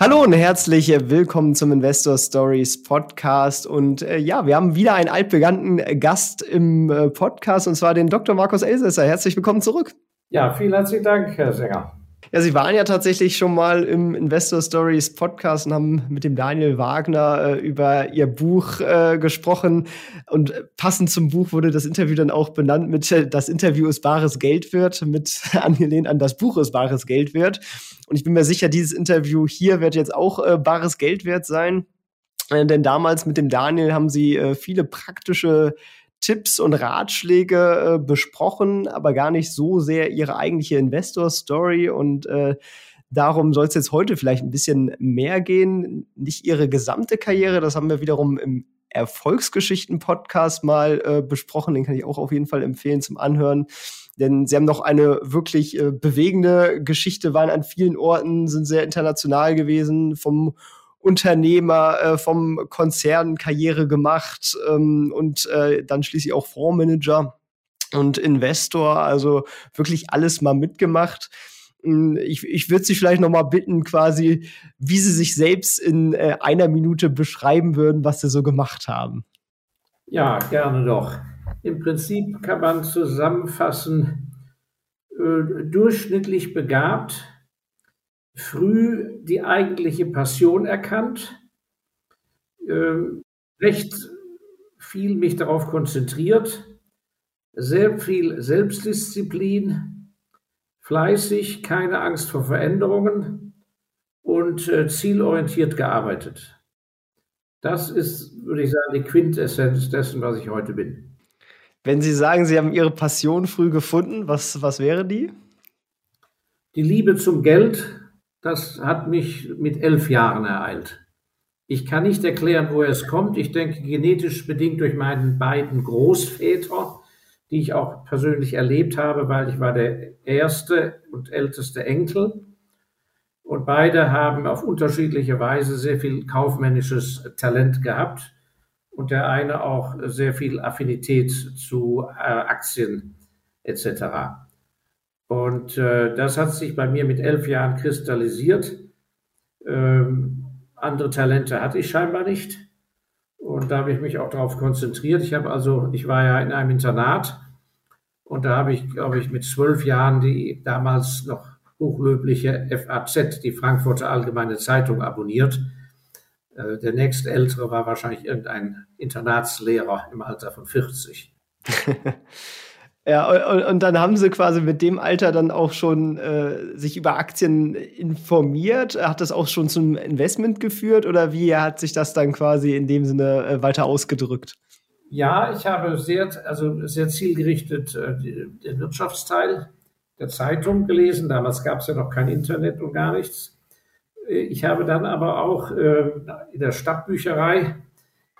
Hallo und herzlich willkommen zum Investor Stories Podcast. Und äh, ja, wir haben wieder einen altbekannten Gast im äh, Podcast und zwar den Dr. Markus Elsässer. Herzlich willkommen zurück. Ja, vielen herzlichen Dank, Herr Sänger. Ja, Sie waren ja tatsächlich schon mal im Investor Stories Podcast und haben mit dem Daniel Wagner äh, über Ihr Buch äh, gesprochen. Und passend zum Buch wurde das Interview dann auch benannt mit äh, Das Interview ist bares Geld wird, mit angelehnt an das Buch ist bares Geld wird. Und ich bin mir sicher, dieses Interview hier wird jetzt auch äh, bares Geld wert sein. Äh, denn damals mit dem Daniel haben Sie äh, viele praktische Tipps und Ratschläge äh, besprochen, aber gar nicht so sehr ihre eigentliche Investor-Story und äh, Darum soll es jetzt heute vielleicht ein bisschen mehr gehen. Nicht ihre gesamte Karriere, das haben wir wiederum im Erfolgsgeschichten-Podcast mal äh, besprochen. Den kann ich auch auf jeden Fall empfehlen zum Anhören. Denn sie haben noch eine wirklich äh, bewegende Geschichte, waren an vielen Orten, sind sehr international gewesen, vom Unternehmer äh, vom Konzern Karriere gemacht ähm, und äh, dann schließlich auch Fondsmanager und Investor, also wirklich alles mal mitgemacht. Hm, ich, ich würde Sie vielleicht noch mal bitten, quasi, wie Sie sich selbst in äh, einer Minute beschreiben würden, was Sie so gemacht haben. Ja, gerne doch. Im Prinzip kann man zusammenfassen, äh, durchschnittlich begabt, früh die eigentliche Passion erkannt, äh, recht viel mich darauf konzentriert, sehr viel Selbstdisziplin, fleißig, keine Angst vor Veränderungen und äh, zielorientiert gearbeitet. Das ist, würde ich sagen, die Quintessenz dessen, was ich heute bin. Wenn Sie sagen, Sie haben Ihre Passion früh gefunden, was, was wäre die? Die Liebe zum Geld, das hat mich mit elf Jahren ereilt. Ich kann nicht erklären, woher es kommt. Ich denke, genetisch bedingt durch meinen beiden Großväter, die ich auch persönlich erlebt habe, weil ich war der erste und älteste Enkel. Und beide haben auf unterschiedliche Weise sehr viel kaufmännisches Talent gehabt und der eine auch sehr viel Affinität zu äh, Aktien etc. Und äh, das hat sich bei mir mit elf Jahren kristallisiert. Ähm, andere Talente hatte ich scheinbar nicht. Und da habe ich mich auch darauf konzentriert. Ich habe also, ich war ja in einem Internat und da habe ich, glaube ich, mit zwölf Jahren die damals noch hochlöbliche FAZ, die Frankfurter Allgemeine Zeitung, abonniert. Äh, der nächste Ältere war wahrscheinlich irgendein Internatslehrer im Alter von 40. Ja, und, und, dann haben sie quasi mit dem Alter dann auch schon äh, sich über Aktien informiert. Hat das auch schon zum Investment geführt oder wie hat sich das dann quasi in dem Sinne äh, weiter ausgedrückt? Ja, ich habe sehr, also sehr zielgerichtet äh, den Wirtschaftsteil der Zeitung gelesen. Damals gab es ja noch kein Internet und gar nichts. Äh, ich habe dann aber auch äh, in der Stadtbücherei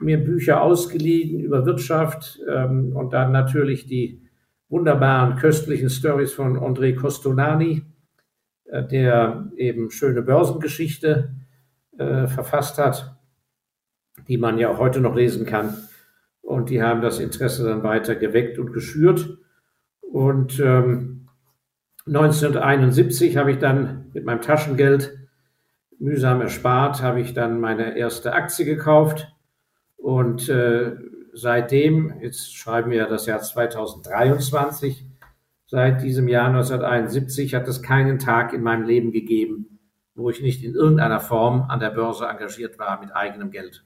mir Bücher ausgeliehen über Wirtschaft ähm, und dann natürlich die wunderbaren, köstlichen Stories von André Costolani, äh, der eben schöne Börsengeschichte äh, verfasst hat, die man ja auch heute noch lesen kann. Und die haben das Interesse dann weiter geweckt und geschürt. Und ähm, 1971 habe ich dann mit meinem Taschengeld mühsam erspart, habe ich dann meine erste Aktie gekauft und äh, seitdem, jetzt schreiben wir das Jahr 2023, seit diesem Jahr 1971 hat es keinen Tag in meinem Leben gegeben, wo ich nicht in irgendeiner Form an der Börse engagiert war mit eigenem Geld.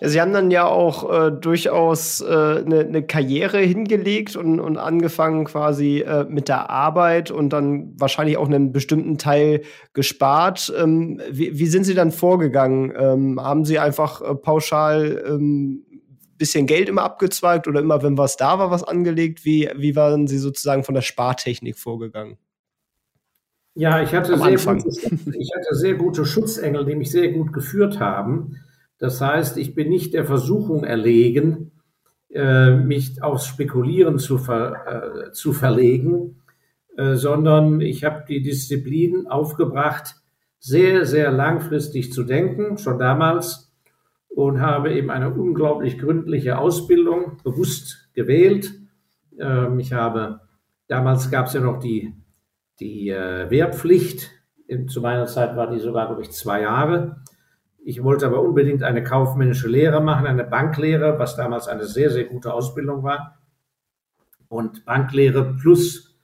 Sie haben dann ja auch äh, durchaus eine äh, ne, ne Karriere hingelegt und, und angefangen quasi äh, mit der Arbeit und dann wahrscheinlich auch einen bestimmten Teil gespart. Ähm, wie, wie, sind Sie dann vorgegangen? Ähm, haben Sie einfach äh, pauschal ähm, bisschen Geld immer abgezweigt oder immer, wenn was da war, was angelegt? Wie, wie waren Sie sozusagen von der Spartechnik vorgegangen? Ja, ich hatte, sehr gute, ich hatte sehr gute Schutzengel, die mich sehr gut geführt haben. Das heißt, ich bin nicht der Versuchung erlegen, äh, mich aufs Spekulieren zu, ver, äh, zu verlegen, äh, sondern ich habe die Disziplin aufgebracht, sehr, sehr langfristig zu denken, schon damals, und habe eben eine unglaublich gründliche Ausbildung bewusst gewählt. Ähm, ich habe, damals gab es ja noch die, die äh, Wehrpflicht, zu meiner Zeit war die sogar, glaube ich, zwei Jahre. Ich wollte aber unbedingt eine kaufmännische Lehre machen, eine Banklehre, was damals eine sehr, sehr gute Ausbildung war. Und Banklehre plus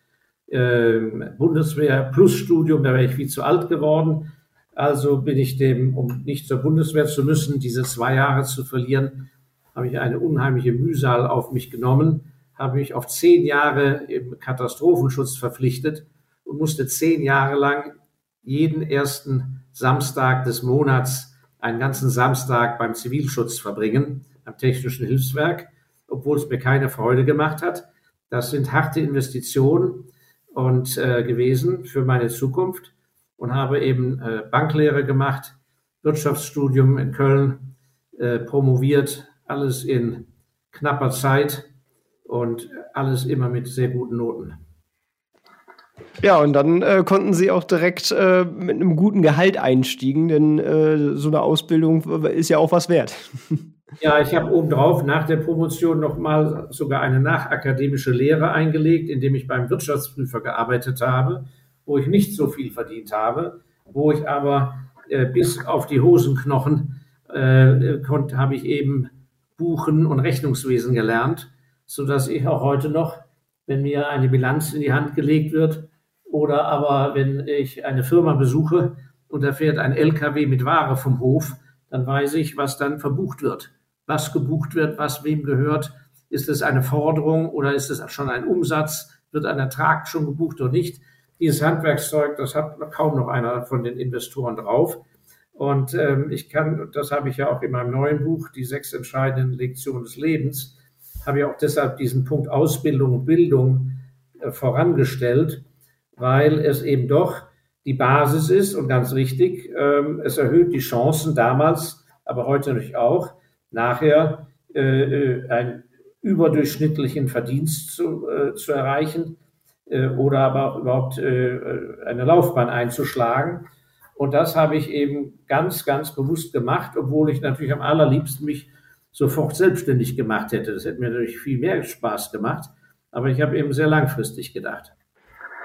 äh, Bundeswehr plus Studium, da wäre ich viel zu alt geworden. Also bin ich dem, um nicht zur Bundeswehr zu müssen, diese zwei Jahre zu verlieren, habe ich eine unheimliche Mühsal auf mich genommen, habe mich auf zehn Jahre im Katastrophenschutz verpflichtet und musste zehn Jahre lang jeden ersten Samstag des Monats einen ganzen Samstag beim Zivilschutz verbringen, am Technischen Hilfswerk, obwohl es mir keine Freude gemacht hat. Das sind harte Investitionen und äh, gewesen für meine Zukunft und habe eben äh, Banklehre gemacht, Wirtschaftsstudium in Köln, äh, promoviert, alles in knapper Zeit und alles immer mit sehr guten Noten. Ja, und dann äh, konnten sie auch direkt äh, mit einem guten Gehalt einstiegen, denn äh, so eine Ausbildung ist ja auch was wert. Ja, ich habe obendrauf nach der Promotion nochmal sogar eine nachakademische Lehre eingelegt, indem ich beim Wirtschaftsprüfer gearbeitet habe, wo ich nicht so viel verdient habe, wo ich aber äh, bis auf die Hosenknochen äh, konnte, habe ich eben Buchen und Rechnungswesen gelernt, sodass ich auch heute noch, wenn mir eine Bilanz in die Hand gelegt wird, oder aber wenn ich eine Firma besuche und da fährt ein LKW mit Ware vom Hof, dann weiß ich, was dann verbucht wird. Was gebucht wird, was wem gehört. Ist es eine Forderung oder ist es schon ein Umsatz? Wird ein Ertrag schon gebucht oder nicht? Dieses Handwerkszeug, das hat kaum noch einer von den Investoren drauf. Und ähm, ich kann, das habe ich ja auch in meinem neuen Buch, die sechs entscheidenden Lektionen des Lebens, habe ich auch deshalb diesen Punkt Ausbildung und Bildung äh, vorangestellt, weil es eben doch die Basis ist und ganz richtig, ähm, es erhöht die Chancen damals, aber heute natürlich auch, nachher äh, äh, einen überdurchschnittlichen Verdienst zu, äh, zu erreichen äh, oder aber überhaupt äh, eine Laufbahn einzuschlagen. Und das habe ich eben ganz, ganz bewusst gemacht, obwohl ich natürlich am allerliebsten mich sofort selbstständig gemacht hätte. Das hätte mir natürlich viel mehr Spaß gemacht, aber ich habe eben sehr langfristig gedacht.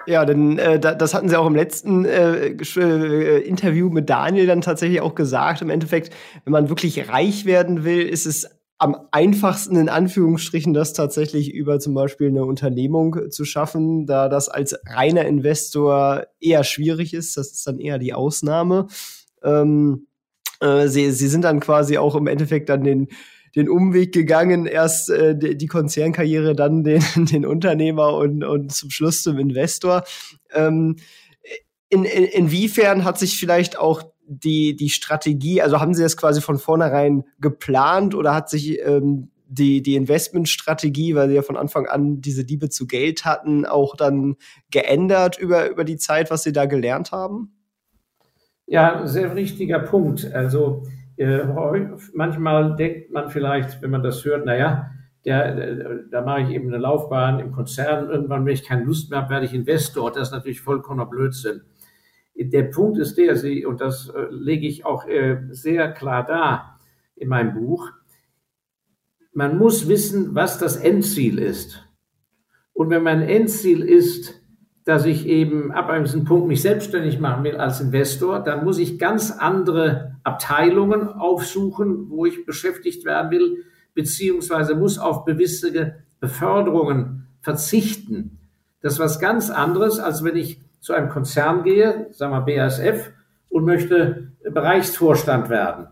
Ja, denn äh, das hatten sie auch im letzten äh, äh, Interview mit Daniel dann tatsächlich auch gesagt. Im Endeffekt, wenn man wirklich reich werden will, ist es am einfachsten in Anführungsstrichen das tatsächlich über zum Beispiel eine Unternehmung zu schaffen, da das als reiner Investor eher schwierig ist. Das ist dann eher die Ausnahme. Ähm, äh, sie, sie sind dann quasi auch im Endeffekt dann den den Umweg gegangen, erst äh, die Konzernkarriere, dann den, den Unternehmer und, und zum Schluss zum Investor. Ähm, in, in, inwiefern hat sich vielleicht auch die, die Strategie, also haben Sie das quasi von vornherein geplant oder hat sich ähm, die, die Investmentstrategie, weil Sie ja von Anfang an diese Liebe zu Geld hatten, auch dann geändert über, über die Zeit, was Sie da gelernt haben? Ja, sehr richtiger Punkt. Also äh, manchmal denkt man vielleicht, wenn man das hört, naja, der, der, da mache ich eben eine Laufbahn im Konzern. Irgendwann, wenn ich keine Lust mehr habe, werde ich Investor. Das ist natürlich vollkommener Blödsinn. Der Punkt ist der, Sie, und das äh, lege ich auch äh, sehr klar dar in meinem Buch, man muss wissen, was das Endziel ist. Und wenn mein Endziel ist, dass ich eben ab einem gewissen Punkt mich selbstständig machen will als Investor, dann muss ich ganz andere Abteilungen aufsuchen, wo ich beschäftigt werden will, beziehungsweise muss auf gewisse Beförderungen verzichten. Das ist was ganz anderes, als wenn ich zu einem Konzern gehe, sagen wir BASF, und möchte Bereichsvorstand werden.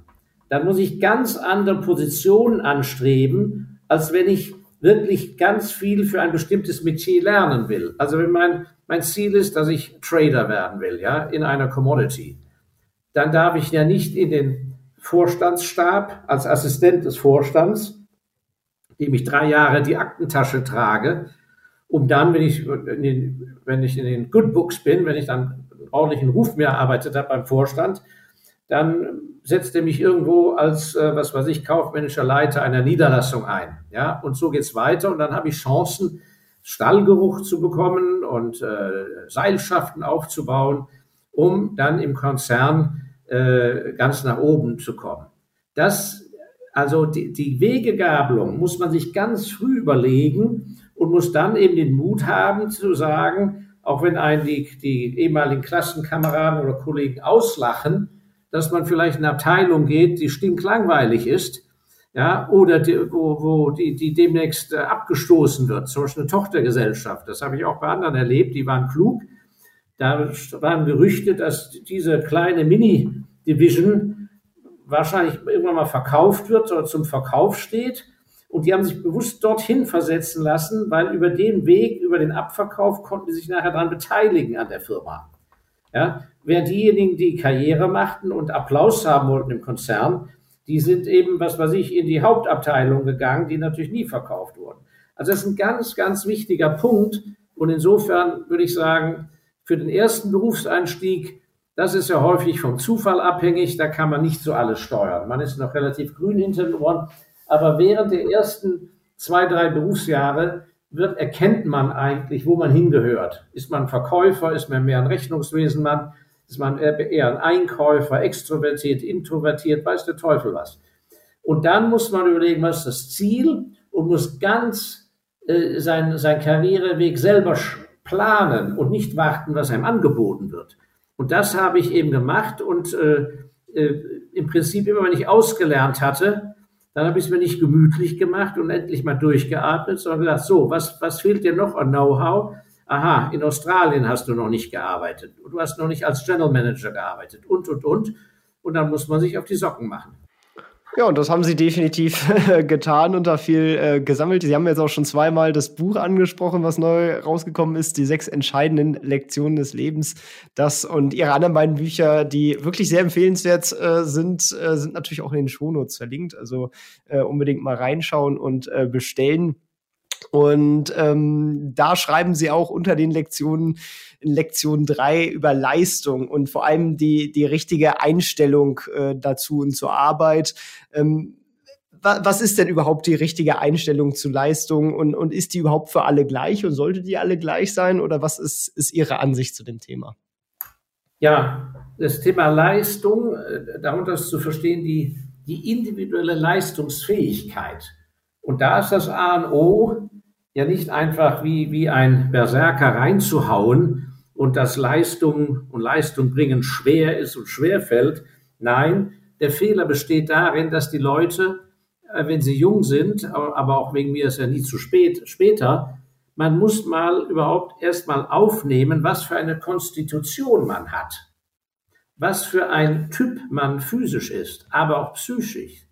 Dann muss ich ganz andere Positionen anstreben, als wenn ich wirklich ganz viel für ein bestimmtes Metier lernen will. Also wenn mein, mein Ziel ist, dass ich Trader werden will, ja, in einer Commodity, dann darf ich ja nicht in den Vorstandsstab als Assistent des Vorstands, dem ich drei Jahre die Aktentasche trage, um dann, wenn ich in den, wenn ich in den Good Books bin, wenn ich dann ordentlichen Ruf mehr erarbeitet habe beim Vorstand, dann setzt er mich irgendwo als, äh, was weiß ich, kaufmännischer Leiter einer Niederlassung ein. Ja, und so geht's weiter. Und dann habe ich Chancen, Stallgeruch zu bekommen und äh, Seilschaften aufzubauen, um dann im Konzern äh, ganz nach oben zu kommen. Das, also die, die Wegegabelung muss man sich ganz früh überlegen und muss dann eben den Mut haben zu sagen, auch wenn einen die, die ehemaligen Klassenkameraden oder Kollegen auslachen, dass man vielleicht in eine Abteilung geht, die stinklangweilig ist, ja, oder die, wo, wo die, die demnächst äh, abgestoßen wird, zum Beispiel eine Tochtergesellschaft. Das habe ich auch bei anderen erlebt, die waren klug. Da waren Gerüchte, dass diese kleine Mini-Division wahrscheinlich irgendwann mal verkauft wird oder zum Verkauf steht. Und die haben sich bewusst dorthin versetzen lassen, weil über den Weg, über den Abverkauf konnten die sich nachher daran beteiligen an der Firma. Ja, während diejenigen, die Karriere machten und Applaus haben wollten im Konzern, die sind eben, was weiß ich, in die Hauptabteilung gegangen, die natürlich nie verkauft wurden. Also das ist ein ganz, ganz wichtiger Punkt. Und insofern würde ich sagen, für den ersten Berufseinstieg, das ist ja häufig vom Zufall abhängig, da kann man nicht so alles steuern. Man ist noch relativ grün hinter den Ohren, aber während der ersten zwei, drei Berufsjahre wird, erkennt man eigentlich, wo man hingehört. Ist man Verkäufer, ist man mehr ein Rechnungswesenmann, ist man eher ein Einkäufer, extrovertiert, introvertiert, weiß der Teufel was. Und dann muss man überlegen, was ist das Ziel und muss ganz äh, sein, sein Karriereweg selber planen und nicht warten, was einem angeboten wird. Und das habe ich eben gemacht und äh, äh, im Prinzip immer, wenn ich ausgelernt hatte, dann habe ich es mir nicht gemütlich gemacht und endlich mal durchgeatmet, sondern gesagt, so, was, was fehlt dir noch an Know-how? Aha, in Australien hast du noch nicht gearbeitet und du hast noch nicht als General Manager gearbeitet und, und, und. Und dann muss man sich auf die Socken machen. Ja, und das haben sie definitiv getan und da viel äh, gesammelt. Sie haben jetzt auch schon zweimal das Buch angesprochen, was neu rausgekommen ist, die sechs entscheidenden Lektionen des Lebens. Das und ihre anderen beiden Bücher, die wirklich sehr empfehlenswert äh, sind, äh, sind natürlich auch in den Shownotes verlinkt. Also äh, unbedingt mal reinschauen und äh, bestellen. Und ähm, da schreiben sie auch unter den Lektionen, in Lektion drei über Leistung und vor allem die, die richtige Einstellung äh, dazu und zur Arbeit. Ähm, wa was ist denn überhaupt die richtige Einstellung zu Leistung und, und ist die überhaupt für alle gleich und sollte die alle gleich sein oder was ist, ist Ihre Ansicht zu dem Thema? Ja, das Thema Leistung, äh, darunter ist zu verstehen die, die individuelle Leistungsfähigkeit. Und da ist das A und O, ja nicht einfach wie, wie ein Berserker reinzuhauen und dass Leistung und Leistung bringen schwer ist und schwer fällt. Nein, der Fehler besteht darin, dass die Leute, äh, wenn sie jung sind, aber auch wegen mir ist ja nie zu spät, später, man muss mal überhaupt erst mal aufnehmen, was für eine Konstitution man hat, was für ein Typ man physisch ist, aber auch psychisch.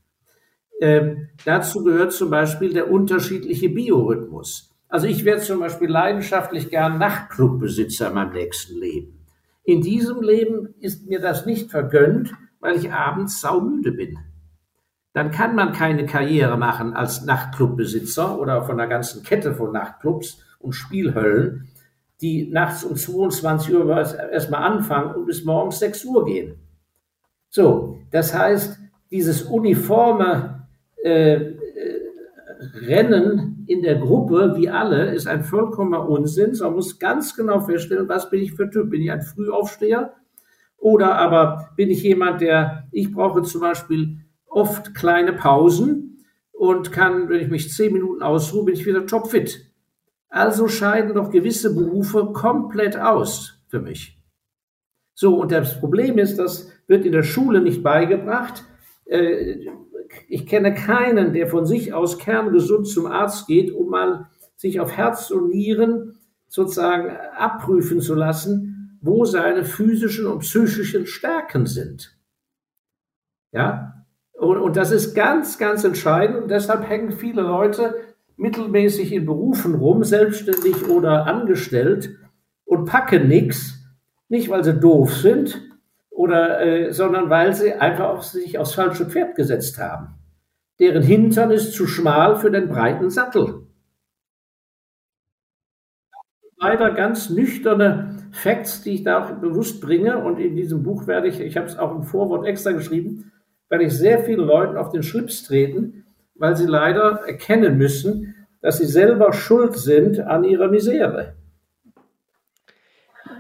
Ähm, dazu gehört zum Beispiel der unterschiedliche Biorhythmus. Also ich werde zum Beispiel leidenschaftlich gern Nachtclubbesitzer in meinem nächsten Leben. In diesem Leben ist mir das nicht vergönnt, weil ich abends saumüde bin. Dann kann man keine Karriere machen als Nachtclubbesitzer oder von einer ganzen Kette von Nachtclubs und Spielhöllen, die nachts um 22 Uhr erstmal anfangen und bis morgens 6 Uhr gehen. So, das heißt, dieses uniforme äh, äh, Rennen in der Gruppe, wie alle, ist ein vollkommener Unsinn. Man muss ganz genau feststellen, was bin ich für Typ. Bin ich ein Frühaufsteher? Oder aber bin ich jemand, der, ich brauche zum Beispiel oft kleine Pausen und kann, wenn ich mich zehn Minuten ausruhe, bin ich wieder topfit. Also scheiden doch gewisse Berufe komplett aus für mich. So, und das Problem ist, das wird in der Schule nicht beigebracht. Äh, ich kenne keinen, der von sich aus kerngesund zum Arzt geht, um mal sich auf Herz und Nieren sozusagen abprüfen zu lassen, wo seine physischen und psychischen Stärken sind. Ja, und, und das ist ganz, ganz entscheidend und deshalb hängen viele Leute mittelmäßig in Berufen rum, selbstständig oder angestellt und packen nichts, nicht weil sie doof sind, oder, äh, sondern weil sie einfach auf sich aufs falsche Pferd gesetzt haben. Deren Hintern ist zu schmal für den breiten Sattel. Leider ganz nüchterne Facts, die ich da auch bewusst bringe und in diesem Buch werde ich, ich habe es auch im Vorwort extra geschrieben, weil ich sehr vielen Leuten auf den Schlips treten, weil sie leider erkennen müssen, dass sie selber schuld sind an ihrer Misere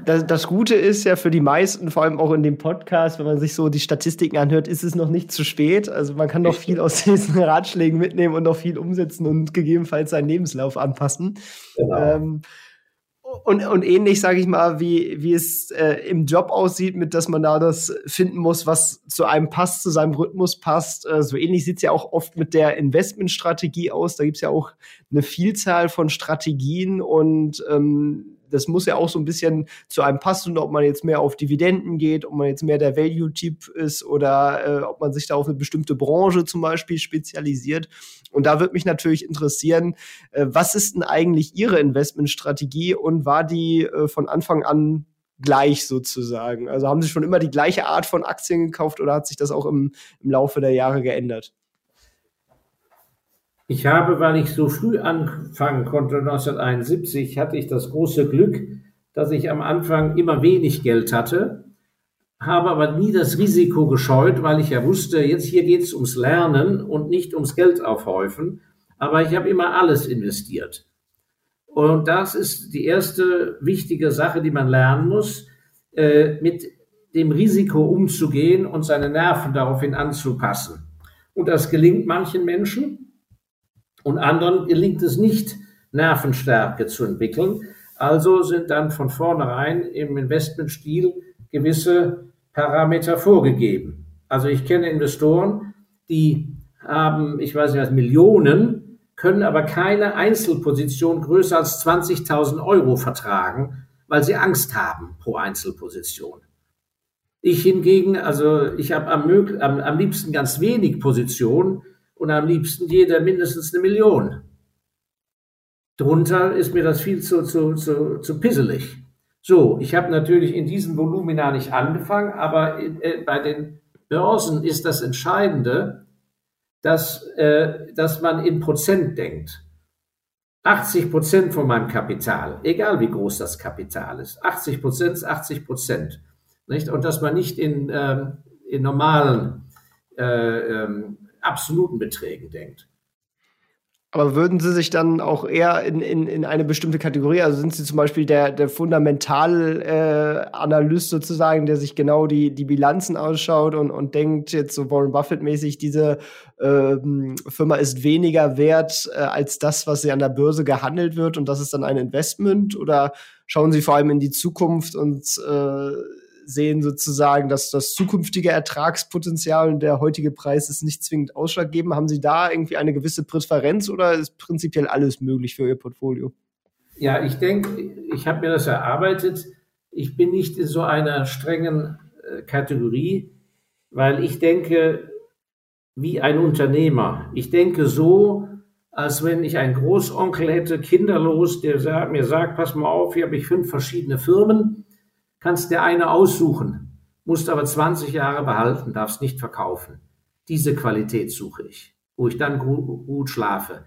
das, das, Gute ist ja für die meisten, vor allem auch in dem Podcast, wenn man sich so die Statistiken anhört, ist es noch nicht zu spät. Also man kann noch viel aus diesen Ratschlägen mitnehmen und noch viel umsetzen und gegebenenfalls seinen Lebenslauf anpassen. Genau. Ähm, und, und ähnlich, sage ich mal, wie, wie es äh, im Job aussieht, mit dass man da das finden muss, was zu einem passt, zu seinem Rhythmus passt. Äh, so ähnlich sieht es ja auch oft mit der Investmentstrategie aus. Da gibt es ja auch eine Vielzahl von Strategien und ähm, das muss ja auch so ein bisschen zu einem passen, ob man jetzt mehr auf Dividenden geht, ob man jetzt mehr der Value-Typ ist oder äh, ob man sich da auf eine bestimmte Branche zum Beispiel spezialisiert. Und da würde mich natürlich interessieren, äh, was ist denn eigentlich Ihre Investmentstrategie und war die äh, von Anfang an gleich sozusagen? Also haben Sie schon immer die gleiche Art von Aktien gekauft oder hat sich das auch im, im Laufe der Jahre geändert? Ich habe, weil ich so früh anfangen konnte, 1971, hatte ich das große Glück, dass ich am Anfang immer wenig Geld hatte, habe aber nie das Risiko gescheut, weil ich ja wusste, jetzt hier geht es ums Lernen und nicht ums Geld aufhäufen. Aber ich habe immer alles investiert. Und das ist die erste wichtige Sache, die man lernen muss, äh, mit dem Risiko umzugehen und seine Nerven daraufhin anzupassen. Und das gelingt manchen Menschen. Und anderen gelingt es nicht, Nervenstärke zu entwickeln. Also sind dann von vornherein im Investmentstil gewisse Parameter vorgegeben. Also ich kenne Investoren, die haben, ich weiß nicht was, Millionen, können aber keine Einzelposition größer als 20.000 Euro vertragen, weil sie Angst haben pro Einzelposition. Ich hingegen, also ich habe am, am, am liebsten ganz wenig Positionen, und am liebsten jeder mindestens eine Million. Drunter ist mir das viel zu, zu, zu, zu pisselig. So, ich habe natürlich in diesem Volumina nicht angefangen, aber äh, bei den Börsen ist das Entscheidende, dass, äh, dass man in Prozent denkt. 80 Prozent von meinem Kapital, egal wie groß das Kapital ist, 80 Prozent ist 80 Prozent. Und dass man nicht in, ähm, in normalen äh, ähm, absoluten Beträgen denkt. Aber würden Sie sich dann auch eher in, in, in eine bestimmte Kategorie, also sind Sie zum Beispiel der, der Fundamentalanalyst äh, sozusagen, der sich genau die, die Bilanzen ausschaut und, und denkt jetzt so Warren Buffett-mäßig, diese ähm, Firma ist weniger wert äh, als das, was sie an der Börse gehandelt wird und das ist dann ein Investment? Oder schauen Sie vor allem in die Zukunft und äh, sehen sozusagen, dass das zukünftige Ertragspotenzial und der heutige Preis ist nicht zwingend ausschlaggebend. Haben Sie da irgendwie eine gewisse Präferenz oder ist prinzipiell alles möglich für Ihr Portfolio? Ja, ich denke, ich habe mir das erarbeitet. Ich bin nicht in so einer strengen äh, Kategorie, weil ich denke wie ein Unternehmer. Ich denke so, als wenn ich einen Großonkel hätte, kinderlos, der mir sagt, pass mal auf, hier habe ich fünf verschiedene Firmen kannst dir eine aussuchen, musst aber 20 Jahre behalten, darfst nicht verkaufen. Diese Qualität suche ich, wo ich dann gut, gut schlafe.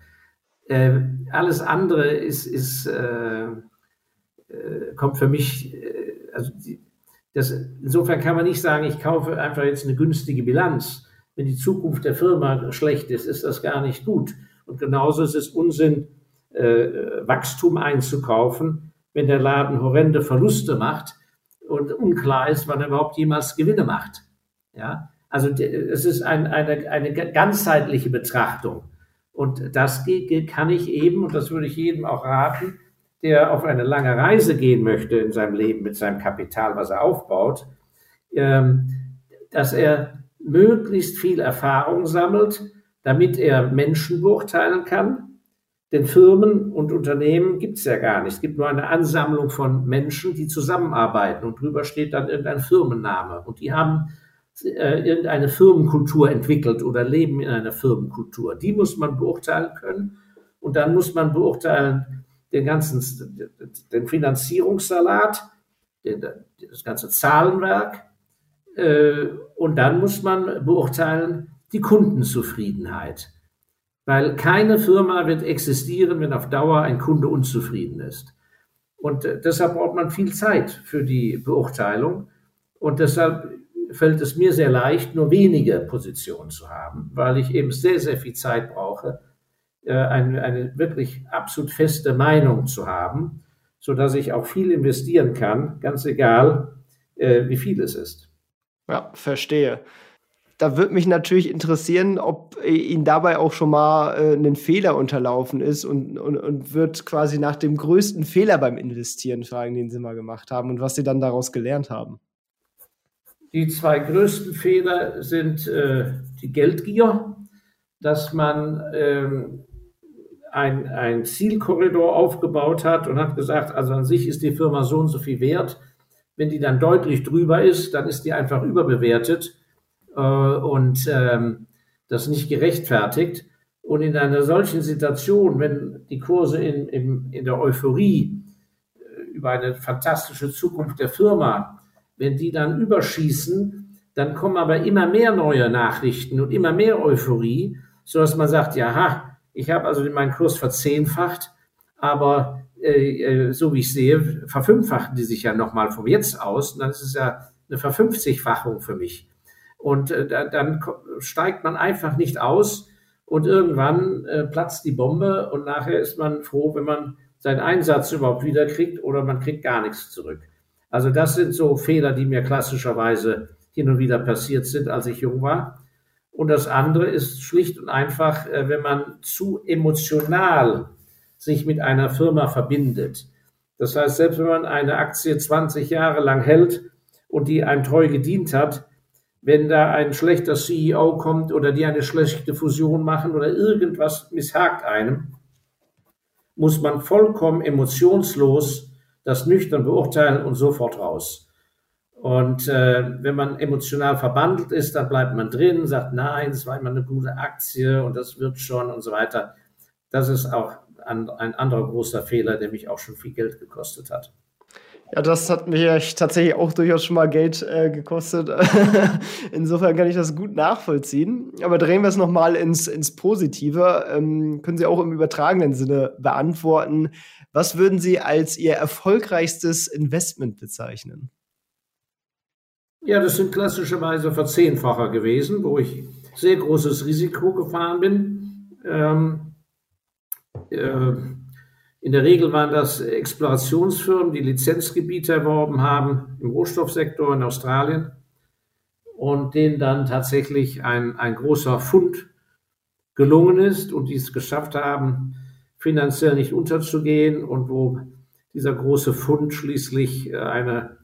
Äh, alles andere ist, ist äh, äh, kommt für mich, äh, also die, das, insofern kann man nicht sagen, ich kaufe einfach jetzt eine günstige Bilanz. Wenn die Zukunft der Firma schlecht ist, ist das gar nicht gut. Und genauso ist es Unsinn, äh, Wachstum einzukaufen, wenn der Laden horrende Verluste macht und unklar ist, wann er überhaupt jemals Gewinne macht. Ja, also es ist ein, eine, eine ganzheitliche Betrachtung. Und das kann ich eben, und das würde ich jedem auch raten, der auf eine lange Reise gehen möchte in seinem Leben mit seinem Kapital, was er aufbaut, ähm, dass er möglichst viel Erfahrung sammelt, damit er Menschen beurteilen kann, denn Firmen und Unternehmen gibt es ja gar nicht. Es gibt nur eine Ansammlung von Menschen, die zusammenarbeiten und drüber steht dann irgendein Firmenname. Und die haben äh, irgendeine Firmenkultur entwickelt oder leben in einer Firmenkultur. Die muss man beurteilen können. Und dann muss man beurteilen den ganzen, den Finanzierungssalat, den, das ganze Zahlenwerk. Äh, und dann muss man beurteilen die Kundenzufriedenheit. Weil keine Firma wird existieren, wenn auf Dauer ein Kunde unzufrieden ist. Und äh, deshalb braucht man viel Zeit für die Beurteilung. Und deshalb fällt es mir sehr leicht, nur wenige Positionen zu haben, weil ich eben sehr, sehr viel Zeit brauche, äh, eine, eine wirklich absolut feste Meinung zu haben, so dass ich auch viel investieren kann, ganz egal, äh, wie viel es ist. Ja, verstehe. Da würde mich natürlich interessieren, ob Ihnen dabei auch schon mal äh, ein Fehler unterlaufen ist und, und, und wird quasi nach dem größten Fehler beim Investieren fragen, den Sie mal gemacht haben und was Sie dann daraus gelernt haben. Die zwei größten Fehler sind äh, die Geldgier, dass man ähm, ein, ein Zielkorridor aufgebaut hat und hat gesagt, also an sich ist die Firma so und so viel wert. Wenn die dann deutlich drüber ist, dann ist die einfach überbewertet äh, und ähm, das nicht gerechtfertigt. Und in einer solchen Situation, wenn die Kurse in, in, in der Euphorie äh, über eine fantastische Zukunft der Firma, wenn die dann überschießen, dann kommen aber immer mehr neue Nachrichten und immer mehr Euphorie, so dass man sagt, ja, ha, ich habe also meinen Kurs verzehnfacht, aber äh, äh, so wie ich sehe, verfünffachen die sich ja nochmal vom Jetzt aus. Und dann ist es ja eine Verfünfzigfachung für mich. Und äh, dann steigt man einfach nicht aus und irgendwann äh, platzt die Bombe und nachher ist man froh, wenn man seinen Einsatz überhaupt wieder kriegt oder man kriegt gar nichts zurück. Also das sind so Fehler, die mir klassischerweise hin und wieder passiert sind, als ich jung war. Und das andere ist schlicht und einfach, äh, wenn man zu emotional sich mit einer Firma verbindet. Das heißt, selbst wenn man eine Aktie 20 Jahre lang hält und die einem treu gedient hat, wenn da ein schlechter CEO kommt oder die eine schlechte Fusion machen oder irgendwas misshakt einem, muss man vollkommen emotionslos das nüchtern beurteilen und sofort raus. Und äh, wenn man emotional verbandelt ist, dann bleibt man drin, sagt, nein, es war immer eine gute Aktie und das wird schon und so weiter. Das ist auch ein, ein anderer großer Fehler, der mich auch schon viel Geld gekostet hat. Ja, das hat mich tatsächlich auch durchaus schon mal Geld äh, gekostet. Insofern kann ich das gut nachvollziehen. Aber drehen wir es nochmal ins, ins Positive. Ähm, können Sie auch im übertragenen Sinne beantworten. Was würden Sie als Ihr erfolgreichstes Investment bezeichnen? Ja, das sind klassischerweise Verzehnfacher gewesen, wo ich sehr großes Risiko gefahren bin. Ähm, äh, in der Regel waren das Explorationsfirmen, die Lizenzgebiete erworben haben im Rohstoffsektor in Australien und denen dann tatsächlich ein, ein großer Fund gelungen ist und die es geschafft haben, finanziell nicht unterzugehen und wo dieser große Fund schließlich äh, eine,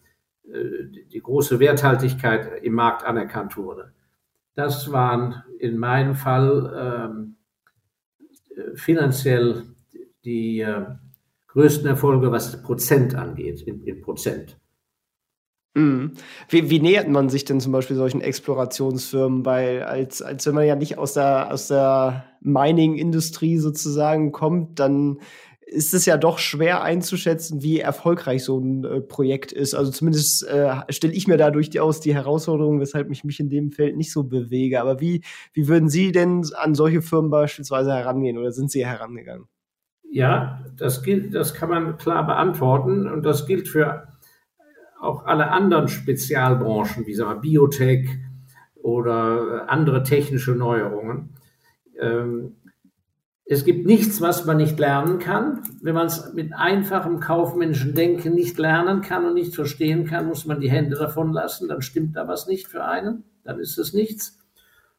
äh, die große Werthaltigkeit im Markt anerkannt wurde. Das waren in meinem Fall ähm, äh, finanziell die äh, größten Erfolge, was Prozent angeht, in, in Prozent. Mhm. Wie, wie, nähert man sich denn zum Beispiel solchen Explorationsfirmen? Weil als, als wenn man ja nicht aus der, aus der Mining-Industrie sozusagen kommt, dann ist es ja doch schwer einzuschätzen, wie erfolgreich so ein äh, Projekt ist. Also zumindest äh, stelle ich mir dadurch die, aus die Herausforderung, weshalb ich mich in dem Feld nicht so bewege. Aber wie, wie würden Sie denn an solche Firmen beispielsweise herangehen oder sind Sie herangegangen? Ja, das gilt, das kann man klar beantworten und das gilt für auch alle anderen Spezialbranchen, wie sagen wir, Biotech oder andere technische Neuerungen. Ähm, es gibt nichts, was man nicht lernen kann. Wenn man es mit einfachem kaufmännischen Denken nicht lernen kann und nicht verstehen kann, muss man die Hände davon lassen. Dann stimmt da was nicht für einen. Dann ist es nichts.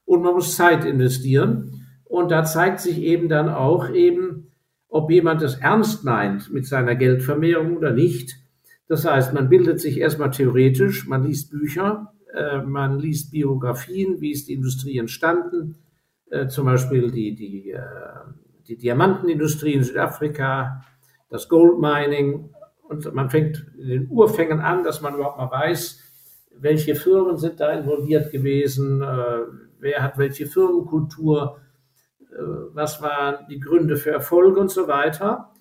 Und man muss Zeit investieren. Und da zeigt sich eben dann auch eben, ob jemand es ernst meint mit seiner Geldvermehrung oder nicht. Das heißt, man bildet sich erstmal theoretisch, man liest Bücher, äh, man liest Biografien, wie ist die Industrie entstanden, äh, zum Beispiel die, die, äh, die Diamantenindustrie in Südafrika, das Goldmining und man fängt in den Urfängen an, dass man überhaupt mal weiß, welche Firmen sind da involviert gewesen, äh, wer hat welche Firmenkultur, was waren die Gründe für Erfolge und so weiter.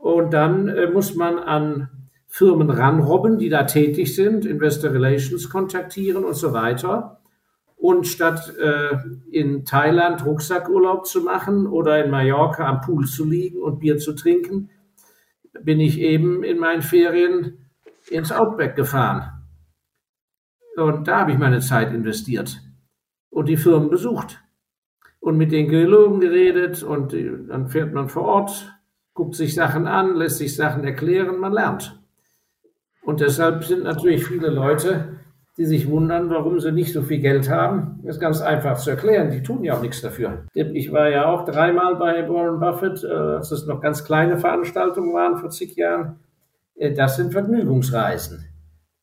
Und dann äh, muss man an Firmen ranrobben, die da tätig sind, Investor Relations kontaktieren und so weiter. Und statt äh, in Thailand Rucksackurlaub zu machen oder in Mallorca am Pool zu liegen und Bier zu trinken, bin ich eben in meinen Ferien ins Outback gefahren. Und da habe ich meine Zeit investiert und die Firmen besucht und mit den Geologen geredet und dann fährt man vor Ort, guckt sich Sachen an, lässt sich Sachen erklären, man lernt. Und deshalb sind natürlich viele Leute, die sich wundern, warum sie nicht so viel Geld haben. Das ist ganz einfach zu erklären. Die tun ja auch nichts dafür. Ich war ja auch dreimal bei Warren Buffett, äh, als es noch ganz kleine Veranstaltungen waren vor zig Jahren. Äh, das sind Vergnügungsreisen.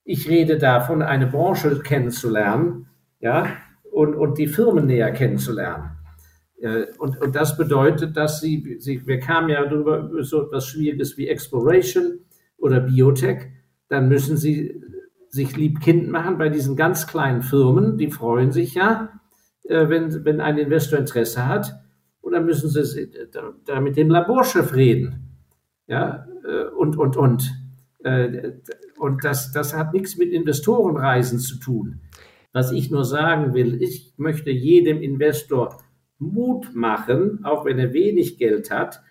Ich rede davon, eine Branche kennenzulernen, ja, und, und die Firmen näher kennenzulernen. Äh, und, und das bedeutet, dass sie, sie, wir kamen ja darüber so etwas Schwieriges wie Exploration oder Biotech, dann müssen sie sich lieb Kind machen bei diesen ganz kleinen Firmen, die freuen sich ja, äh, wenn, wenn ein Investor Interesse hat. Dann müssen sie da, da mit dem Laborchef reden. Ja, äh, und, und, und. Und das, das hat nichts mit Investorenreisen zu tun. Was ich nur sagen will, ich möchte jedem Investor Mut machen, auch wenn er wenig Geld hat,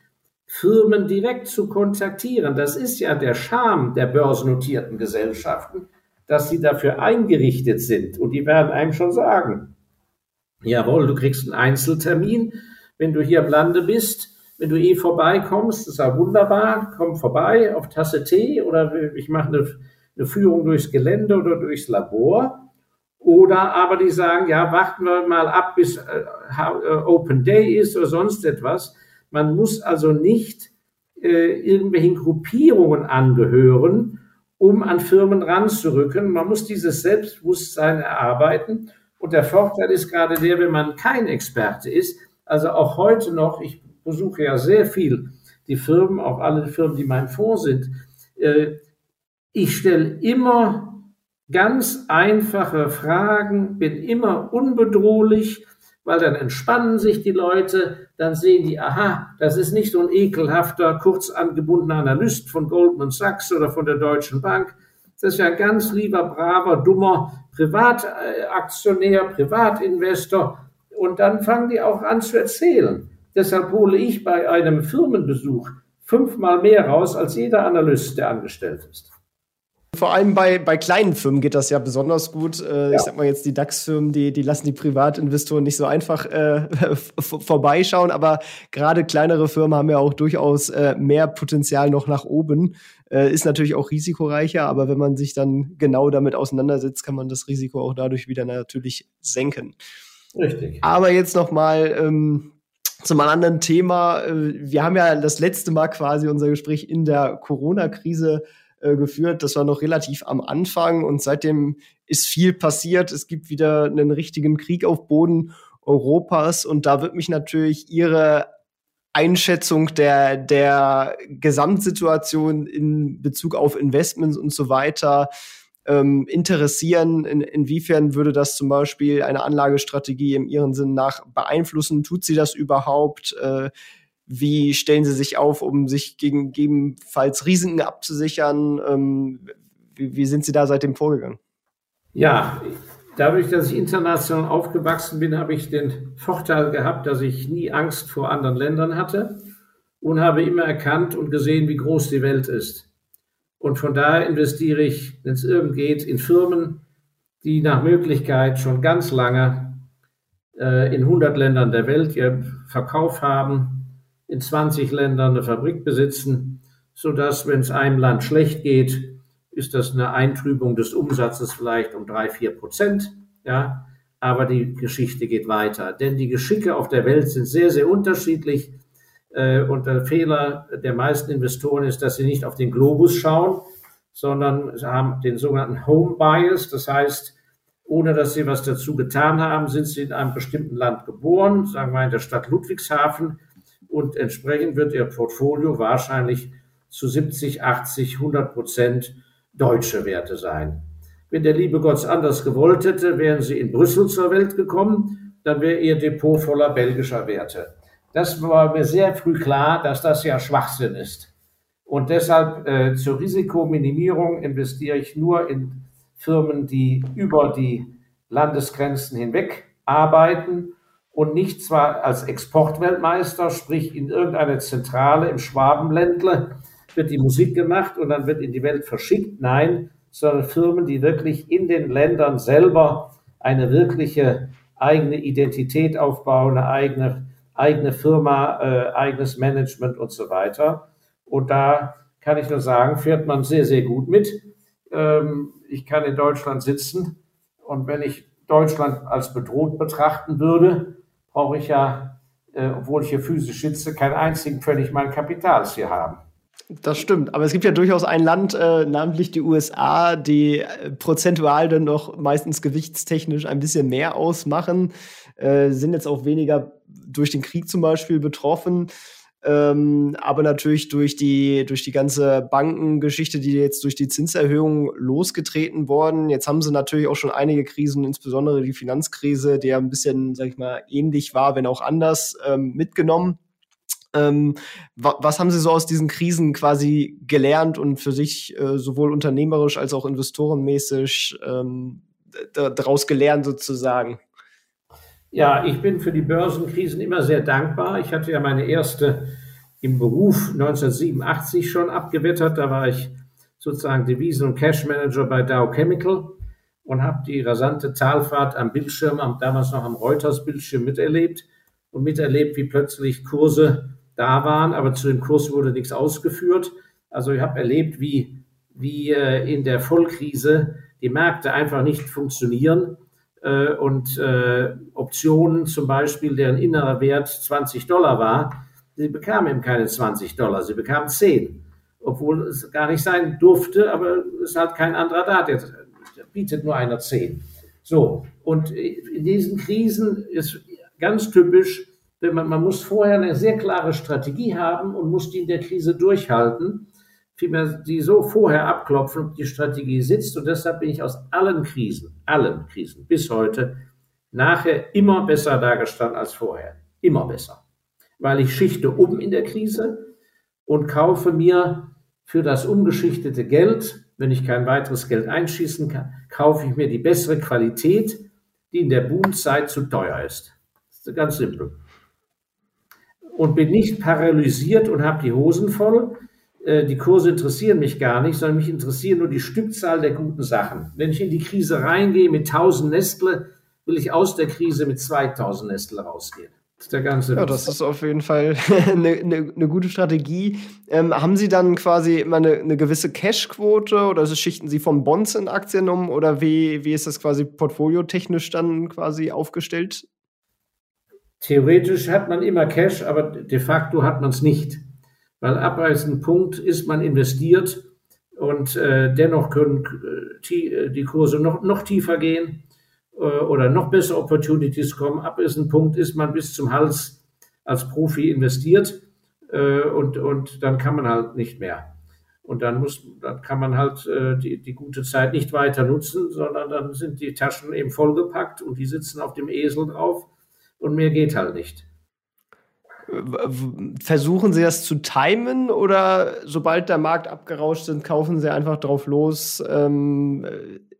Firmen direkt zu kontaktieren. Das ist ja der Charme der börsennotierten Gesellschaften, dass sie dafür eingerichtet sind. Und die werden einem schon sagen, jawohl, du kriegst einen Einzeltermin, wenn du hier am Lande bist, wenn du eh vorbeikommst, ist ja wunderbar, komm vorbei auf Tasse Tee oder ich mache eine, eine Führung durchs Gelände oder durchs Labor. Oder aber die sagen, ja, warten wir mal ab, bis äh, äh, Open Day ist oder sonst etwas. Man muss also nicht äh, irgendwelchen Gruppierungen angehören, um an Firmen ranzurücken. Man muss dieses Selbstbewusstsein erarbeiten. Und der Vorteil ist gerade der, wenn man kein Experte ist. Also auch heute noch, ich besuche ja sehr viel die Firmen, auch alle Firmen, die mein Fonds sind. Äh, ich stelle immer ganz einfache Fragen, bin immer unbedrohlich, weil dann entspannen sich die Leute, dann sehen die, aha, das ist nicht so ein ekelhafter, kurz angebundener Analyst von Goldman Sachs oder von der Deutschen Bank. Das ist ja ein ganz lieber, braver, dummer Privataktionär, Privatinvestor. Und dann fangen die auch an zu erzählen. Deshalb hole ich bei einem Firmenbesuch fünfmal mehr raus als jeder Analyst, der angestellt ist. Vor allem bei, bei kleinen Firmen geht das ja besonders gut. Äh, ja. Ich sag mal jetzt, die DAX-Firmen, die, die lassen die Privatinvestoren nicht so einfach äh, vorbeischauen, aber gerade kleinere Firmen haben ja auch durchaus äh, mehr Potenzial noch nach oben. Äh, ist natürlich auch risikoreicher, aber wenn man sich dann genau damit auseinandersetzt, kann man das Risiko auch dadurch wieder natürlich senken. Richtig. Aber jetzt noch mal ähm, zum anderen Thema. Äh, wir haben ja das letzte Mal quasi unser Gespräch in der Corona-Krise äh, geführt. Das war noch relativ am Anfang und seitdem ist viel passiert. Es gibt wieder einen richtigen Krieg auf Boden Europas und da wird mich natürlich Ihre Einschätzung der, der Gesamtsituation in Bezug auf Investments und so weiter ähm, interessieren. In, inwiefern würde das zum Beispiel eine Anlagestrategie im Ihren Sinn nach beeinflussen? Tut sie das überhaupt? Äh, wie stellen Sie sich auf, um sich gegen gegebenenfalls Risiken abzusichern? Ähm, wie, wie sind Sie da seitdem vorgegangen? Ja, dadurch, dass ich international aufgewachsen bin, habe ich den Vorteil gehabt, dass ich nie Angst vor anderen Ländern hatte und habe immer erkannt und gesehen, wie groß die Welt ist. Und von daher investiere ich, wenn es irgend geht, in Firmen, die nach Möglichkeit schon ganz lange äh, in 100 Ländern der Welt ihren Verkauf haben, in 20 Ländern eine Fabrik besitzen, so dass, wenn es einem Land schlecht geht, ist das eine Eintrübung des Umsatzes vielleicht um drei, vier Prozent, ja. Aber die Geschichte geht weiter. Denn die Geschicke auf der Welt sind sehr, sehr unterschiedlich. Äh, und der Fehler der meisten Investoren ist, dass sie nicht auf den Globus schauen, sondern sie haben den sogenannten Home Bias. Das heißt, ohne dass sie was dazu getan haben, sind sie in einem bestimmten Land geboren, sagen wir in der Stadt Ludwigshafen, und entsprechend wird Ihr Portfolio wahrscheinlich zu 70, 80, 100 Prozent deutsche Werte sein. Wenn der liebe Gott es anders gewollt hätte, wären Sie in Brüssel zur Welt gekommen, dann wäre Ihr Depot voller belgischer Werte. Das war mir sehr früh klar, dass das ja Schwachsinn ist. Und deshalb äh, zur Risikominimierung investiere ich nur in Firmen, die über die Landesgrenzen hinweg arbeiten und nicht zwar als Exportweltmeister, sprich in irgendeiner Zentrale im Schwabenländle wird die Musik gemacht und dann wird in die Welt verschickt. Nein, sondern Firmen, die wirklich in den Ländern selber eine wirkliche eigene Identität aufbauen, eine eigene, eigene Firma, äh, eigenes Management und so weiter. Und da kann ich nur sagen, fährt man sehr, sehr gut mit. Ähm, ich kann in Deutschland sitzen und wenn ich Deutschland als bedroht betrachten würde, brauche ich ja, äh, obwohl ich hier physisch sitze, keinen einzigen Pfennig mein Kapitals hier haben. Das stimmt, aber es gibt ja durchaus ein Land, äh, namentlich die USA, die äh, prozentual dann noch meistens gewichtstechnisch ein bisschen mehr ausmachen, äh, sind jetzt auch weniger durch den Krieg zum Beispiel betroffen. Ähm, aber natürlich durch die, durch die ganze Bankengeschichte, die jetzt durch die Zinserhöhung losgetreten worden. Jetzt haben sie natürlich auch schon einige Krisen, insbesondere die Finanzkrise, die ja ein bisschen, sag ich mal, ähnlich war, wenn auch anders, ähm, mitgenommen. Ähm, wa was haben Sie so aus diesen Krisen quasi gelernt und für sich äh, sowohl unternehmerisch als auch investorenmäßig ähm, daraus gelernt sozusagen? Ja, ich bin für die Börsenkrisen immer sehr dankbar. Ich hatte ja meine erste im Beruf 1987 schon abgewettert. Da war ich sozusagen Devisen- und Cash-Manager bei Dow Chemical und habe die rasante Talfahrt am Bildschirm, am, damals noch am Reuters-Bildschirm miterlebt und miterlebt, wie plötzlich Kurse da waren, aber zu dem Kurs wurde nichts ausgeführt. Also ich habe erlebt, wie, wie äh, in der Vollkrise die Märkte einfach nicht funktionieren äh, und äh, Optionen zum Beispiel, deren innerer Wert 20 Dollar war, sie bekamen eben keine 20 Dollar, sie bekamen 10, obwohl es gar nicht sein durfte, aber es hat kein anderer da, der, der bietet nur einer 10. So, und in diesen Krisen ist ganz typisch, man, man muss vorher eine sehr klare Strategie haben und muss die in der Krise durchhalten vielmehr die so vorher abklopfen, ob die Strategie sitzt. Und deshalb bin ich aus allen Krisen, allen Krisen bis heute nachher immer besser dargestanden als vorher. Immer besser. Weil ich schichte um in der Krise und kaufe mir für das umgeschichtete Geld, wenn ich kein weiteres Geld einschießen kann, kaufe ich mir die bessere Qualität, die in der Boomzeit zu teuer ist. Das ist ganz simpel. Und bin nicht paralysiert und habe die Hosen voll, die Kurse interessieren mich gar nicht, sondern mich interessieren nur die Stückzahl der guten Sachen. Wenn ich in die Krise reingehe mit 1000 Nestle, will ich aus der Krise mit 2000 Nestle rausgehen. Das ist der ganze ja, das ist auf jeden Fall eine, eine, eine gute Strategie. Ähm, haben Sie dann quasi immer eine, eine gewisse Cash-Quote oder schichten Sie von Bonds in Aktien um oder wie, wie ist das quasi portfoliotechnisch dann quasi aufgestellt? Theoretisch hat man immer Cash, aber de facto hat man es nicht weil ab einem Punkt ist man investiert und äh, dennoch können äh, äh, die Kurse noch, noch tiefer gehen äh, oder noch bessere Opportunities kommen. Ab diesem Punkt ist man bis zum Hals als Profi investiert äh, und, und dann kann man halt nicht mehr. Und dann muss, dann kann man halt die, die gute Zeit nicht weiter nutzen, sondern dann sind die Taschen eben vollgepackt und die sitzen auf dem Esel drauf und mehr geht halt nicht. Versuchen Sie das zu timen oder sobald der Markt abgerauscht sind, kaufen Sie einfach drauf los, ähm,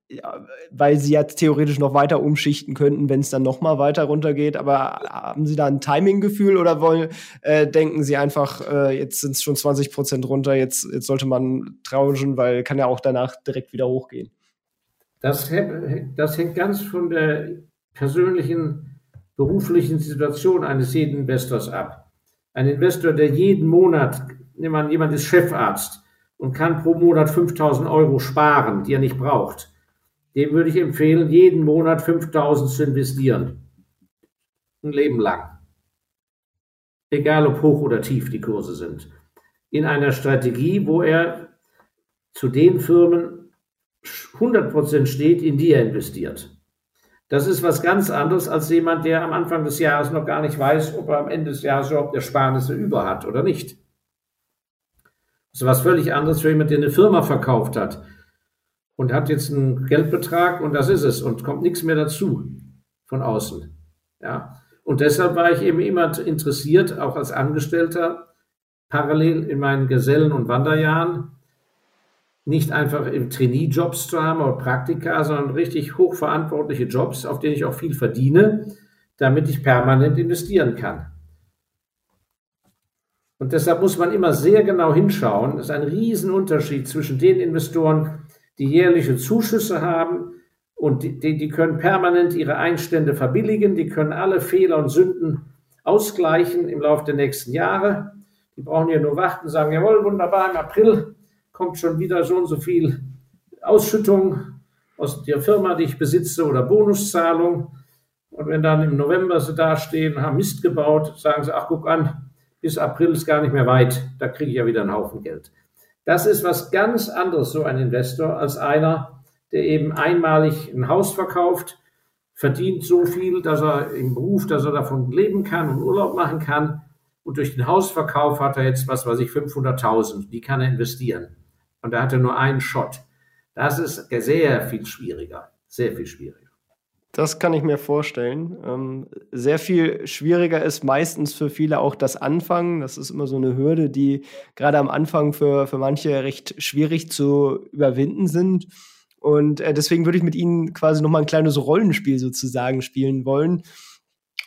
ja, weil Sie ja theoretisch noch weiter umschichten könnten, wenn es dann noch mal weiter runtergeht. Aber haben Sie da ein Timing-Gefühl oder wollen, äh, denken Sie einfach, äh, jetzt sind es schon 20 Prozent runter, jetzt, jetzt sollte man trauschen, weil kann ja auch danach direkt wieder hochgehen? Das, das hängt ganz von der persönlichen beruflichen Situation eines jeden Investors ab. Ein Investor, der jeden Monat, an, jemand ist Chefarzt und kann pro Monat 5000 Euro sparen, die er nicht braucht, dem würde ich empfehlen, jeden Monat 5000 zu investieren. Ein Leben lang. Egal ob hoch oder tief die Kurse sind. In einer Strategie, wo er zu den Firmen 100% steht, in die er investiert. Das ist was ganz anderes als jemand, der am Anfang des Jahres noch gar nicht weiß, ob er am Ende des Jahres überhaupt Ersparnisse über hat oder nicht. Das ist was völlig anderes für jemand, der eine Firma verkauft hat und hat jetzt einen Geldbetrag und das ist es und kommt nichts mehr dazu von außen. Ja. Und deshalb war ich eben immer interessiert, auch als Angestellter, parallel in meinen Gesellen- und Wanderjahren, nicht einfach im Trainee-Jobs zu haben oder Praktika, sondern richtig hochverantwortliche Jobs, auf denen ich auch viel verdiene, damit ich permanent investieren kann. Und deshalb muss man immer sehr genau hinschauen. Es ist ein Riesenunterschied zwischen den Investoren, die jährliche Zuschüsse haben und die, die können permanent ihre Einstände verbilligen, die können alle Fehler und Sünden ausgleichen im Laufe der nächsten Jahre. Die brauchen ja nur warten, sagen, jawohl, wunderbar, im April kommt schon wieder so und so viel Ausschüttung aus der Firma, die ich besitze oder Bonuszahlung. Und wenn dann im November sie dastehen, haben Mist gebaut, sagen sie, ach guck an, bis April ist gar nicht mehr weit, da kriege ich ja wieder einen Haufen Geld. Das ist was ganz anderes, so ein Investor, als einer, der eben einmalig ein Haus verkauft, verdient so viel, dass er im Beruf, dass er davon leben kann und Urlaub machen kann. Und durch den Hausverkauf hat er jetzt, was weiß ich, 500.000. Die kann er investieren. Und er nur einen Shot. Das ist sehr viel schwieriger. Sehr viel schwieriger. Das kann ich mir vorstellen. Ähm, sehr viel schwieriger ist meistens für viele auch das Anfangen. Das ist immer so eine Hürde, die gerade am Anfang für, für manche recht schwierig zu überwinden sind. Und äh, deswegen würde ich mit Ihnen quasi noch mal ein kleines Rollenspiel sozusagen spielen wollen.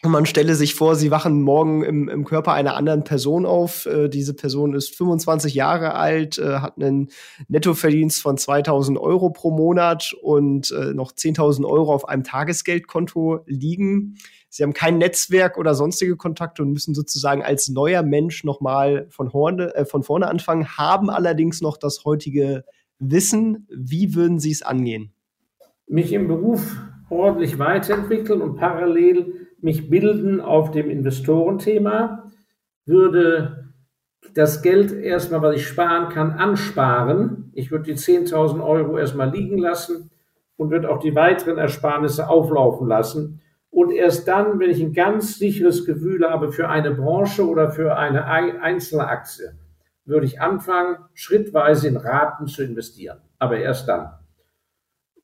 Und man stelle sich vor, sie wachen morgen im, im Körper einer anderen Person auf. Äh, diese Person ist 25 Jahre alt, äh, hat einen Nettoverdienst von 2000 Euro pro Monat und äh, noch 10.000 Euro auf einem Tagesgeldkonto liegen. Sie haben kein Netzwerk oder sonstige Kontakte und müssen sozusagen als neuer Mensch nochmal von, äh, von vorne anfangen, haben allerdings noch das heutige Wissen. Wie würden Sie es angehen? Mich im Beruf ordentlich weiterentwickeln und parallel mich bilden auf dem Investorenthema, würde das Geld erstmal, was ich sparen kann, ansparen. Ich würde die 10.000 Euro erstmal liegen lassen und würde auch die weiteren Ersparnisse auflaufen lassen. Und erst dann, wenn ich ein ganz sicheres Gefühl habe für eine Branche oder für eine einzelne Aktie, würde ich anfangen, schrittweise in Raten zu investieren. Aber erst dann.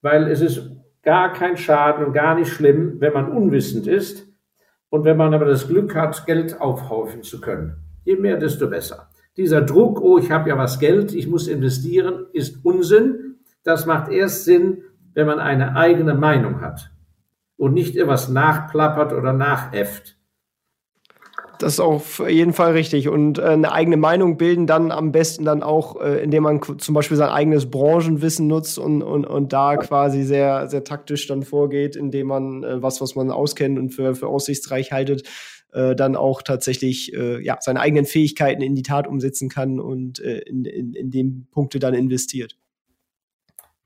Weil es ist gar kein Schaden und gar nicht schlimm, wenn man unwissend ist und wenn man aber das Glück hat, Geld aufhaufen zu können. Je mehr, desto besser. Dieser Druck, oh, ich habe ja was Geld, ich muss investieren, ist Unsinn. Das macht erst Sinn, wenn man eine eigene Meinung hat und nicht etwas nachplappert oder nachäfft. Das ist auf jeden Fall richtig. Und äh, eine eigene Meinung bilden dann am besten dann auch, äh, indem man zum Beispiel sein eigenes Branchenwissen nutzt und, und, und da quasi sehr, sehr taktisch dann vorgeht, indem man äh, was, was man auskennt und für, für aussichtsreich haltet, äh, dann auch tatsächlich äh, ja, seine eigenen Fähigkeiten in die Tat umsetzen kann und äh, in, in, in dem Punkte dann investiert.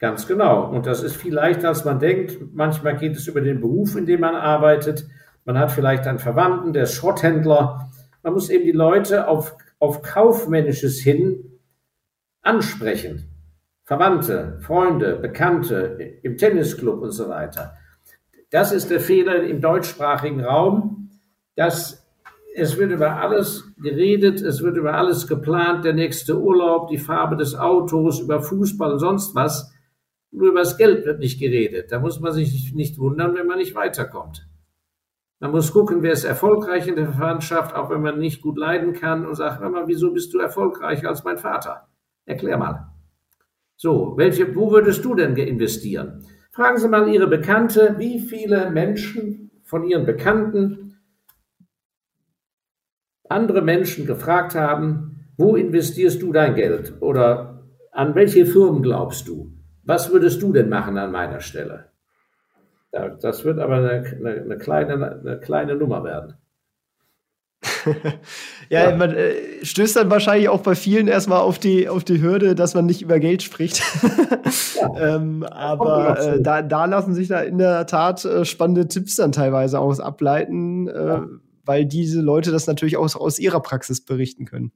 Ganz genau. Und das ist viel leichter, als man denkt. Manchmal geht es über den Beruf, in dem man arbeitet. Man hat vielleicht einen Verwandten, der ist Schrotthändler. Man muss eben die Leute auf, auf Kaufmännisches hin ansprechen. Verwandte, Freunde, Bekannte im Tennisclub und so weiter. Das ist der Fehler im deutschsprachigen Raum, dass es wird über alles geredet, es wird über alles geplant, der nächste Urlaub, die Farbe des Autos, über Fußball und sonst was. Nur über das Geld wird nicht geredet. Da muss man sich nicht wundern, wenn man nicht weiterkommt. Man muss gucken, wer ist erfolgreich in der Verwandtschaft, auch wenn man nicht gut leiden kann und sagt, mal, wieso bist du erfolgreicher als mein Vater? Erklär mal. So, welche, wo würdest du denn investieren? Fragen Sie mal Ihre Bekannte, wie viele Menschen von Ihren Bekannten andere Menschen gefragt haben, wo investierst du dein Geld? Oder an welche Firmen glaubst du? Was würdest du denn machen an meiner Stelle? Das wird aber eine, eine, eine, kleine, eine kleine Nummer werden. ja, ja, man äh, stößt dann wahrscheinlich auch bei vielen erstmal auf die, auf die Hürde, dass man nicht über Geld spricht. ja. ähm, aber äh, da, da lassen sich da in der Tat äh, spannende Tipps dann teilweise aus ableiten, äh, ja. weil diese Leute das natürlich auch aus ihrer Praxis berichten können.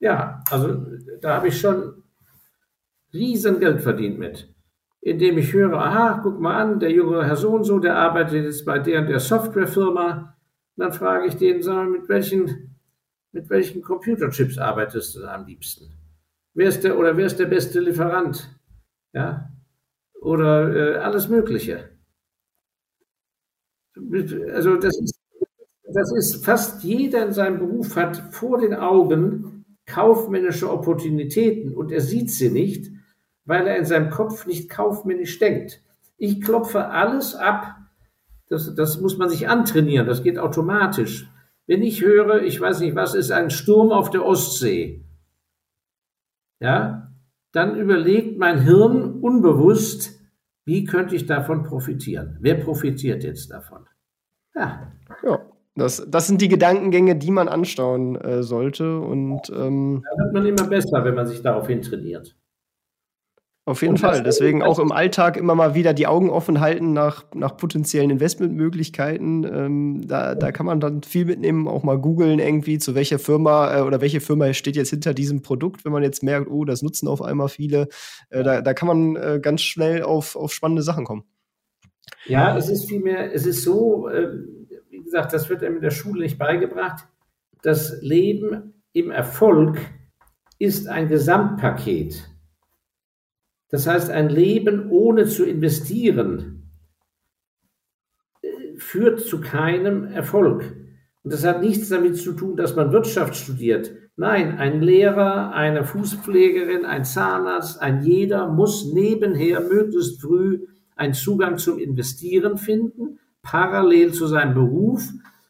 Ja, also da habe ich schon riesen Geld verdient mit indem ich höre, aha, guck mal an, der junge Herr so so, der arbeitet jetzt bei der und der Softwarefirma. Und dann frage ich den, sag mal, mit welchen, mit welchen Computerchips arbeitest du am liebsten? Wer ist der, oder wer ist der beste Lieferant? Ja, oder äh, alles Mögliche. Also das ist, das ist fast jeder in seinem Beruf hat vor den Augen kaufmännische Opportunitäten und er sieht sie nicht weil er in seinem Kopf nicht kaufmännisch denkt. Ich klopfe alles ab. Das, das muss man sich antrainieren. Das geht automatisch. Wenn ich höre, ich weiß nicht, was ist ein Sturm auf der Ostsee? Ja, dann überlegt mein Hirn unbewusst, wie könnte ich davon profitieren? Wer profitiert jetzt davon? Ja. Ja, das, das sind die Gedankengänge, die man anstauen äh, sollte. Und ähm, da wird man immer besser, wenn man sich daraufhin trainiert. Auf jeden Fall. Deswegen auch im Alltag immer mal wieder die Augen offen halten nach, nach potenziellen Investmentmöglichkeiten. Ähm, da, da kann man dann viel mitnehmen, auch mal googeln irgendwie, zu welcher Firma äh, oder welche Firma steht jetzt hinter diesem Produkt, wenn man jetzt merkt, oh, das nutzen auf einmal viele. Äh, da, da kann man äh, ganz schnell auf, auf spannende Sachen kommen. Ja, es ist vielmehr, es ist so, äh, wie gesagt, das wird einem in der Schule nicht beigebracht. Das Leben im Erfolg ist ein Gesamtpaket. Das heißt, ein Leben ohne zu investieren äh, führt zu keinem Erfolg. Und das hat nichts damit zu tun, dass man Wirtschaft studiert. Nein, ein Lehrer, eine Fußpflegerin, ein Zahnarzt, ein jeder muss nebenher möglichst früh einen Zugang zum Investieren finden, parallel zu seinem Beruf.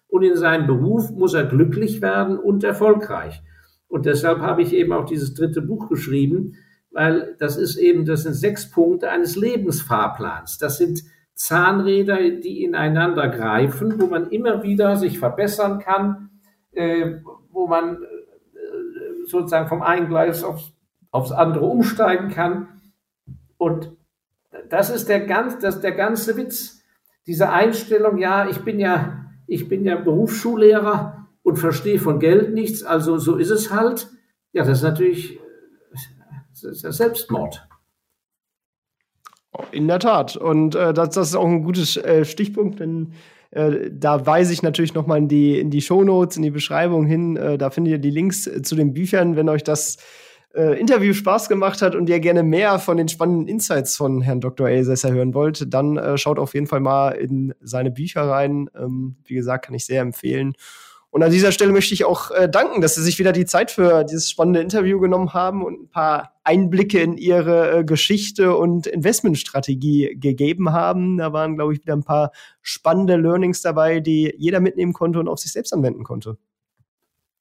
Und in seinem Beruf muss er glücklich werden und erfolgreich. Und deshalb habe ich eben auch dieses dritte Buch geschrieben, weil das ist eben, das sind sechs Punkte eines Lebensfahrplans. Das sind Zahnräder, die ineinander greifen, wo man immer wieder sich verbessern kann, äh, wo man äh, sozusagen vom einen Gleis aufs, aufs andere umsteigen kann. Und das ist der, ganz, das, der ganze Witz. Diese Einstellung, ja, ich bin ja, ich bin ja Berufsschullehrer und verstehe von Geld nichts, also so ist es halt. Ja, das ist natürlich ist ja Selbstmord. In der Tat. Und äh, das, das, ist auch ein gutes äh, Stichpunkt, denn äh, da weise ich natürlich noch mal in die, in die Shownotes, in die Beschreibung hin. Äh, da findet ihr die Links äh, zu den Büchern, wenn euch das äh, Interview Spaß gemacht hat und ihr gerne mehr von den spannenden Insights von Herrn Dr. Elsässer hören wollt, dann schaut auf jeden Fall mal in seine Bücher rein. Ähm, wie gesagt, kann ich sehr empfehlen. Und an dieser Stelle möchte ich auch äh, danken, dass Sie sich wieder die Zeit für dieses spannende Interview genommen haben und ein paar Einblicke in Ihre äh, Geschichte und Investmentstrategie gegeben haben. Da waren, glaube ich, wieder ein paar spannende Learnings dabei, die jeder mitnehmen konnte und auf sich selbst anwenden konnte.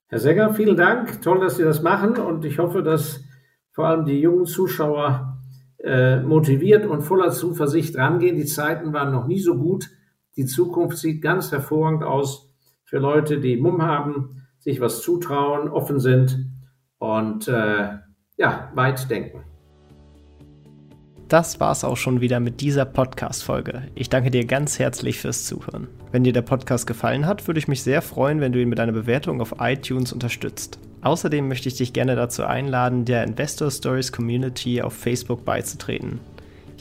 Herr Segger, vielen Dank. Toll, dass Sie das machen. Und ich hoffe, dass vor allem die jungen Zuschauer äh, motiviert und voller Zuversicht rangehen. Die Zeiten waren noch nie so gut. Die Zukunft sieht ganz hervorragend aus für Leute, die Mumm haben, sich was zutrauen, offen sind und äh, ja, weit denken. Das war's auch schon wieder mit dieser Podcast-Folge. Ich danke dir ganz herzlich fürs Zuhören. Wenn dir der Podcast gefallen hat, würde ich mich sehr freuen, wenn du ihn mit einer Bewertung auf iTunes unterstützt. Außerdem möchte ich dich gerne dazu einladen, der Investor Stories Community auf Facebook beizutreten.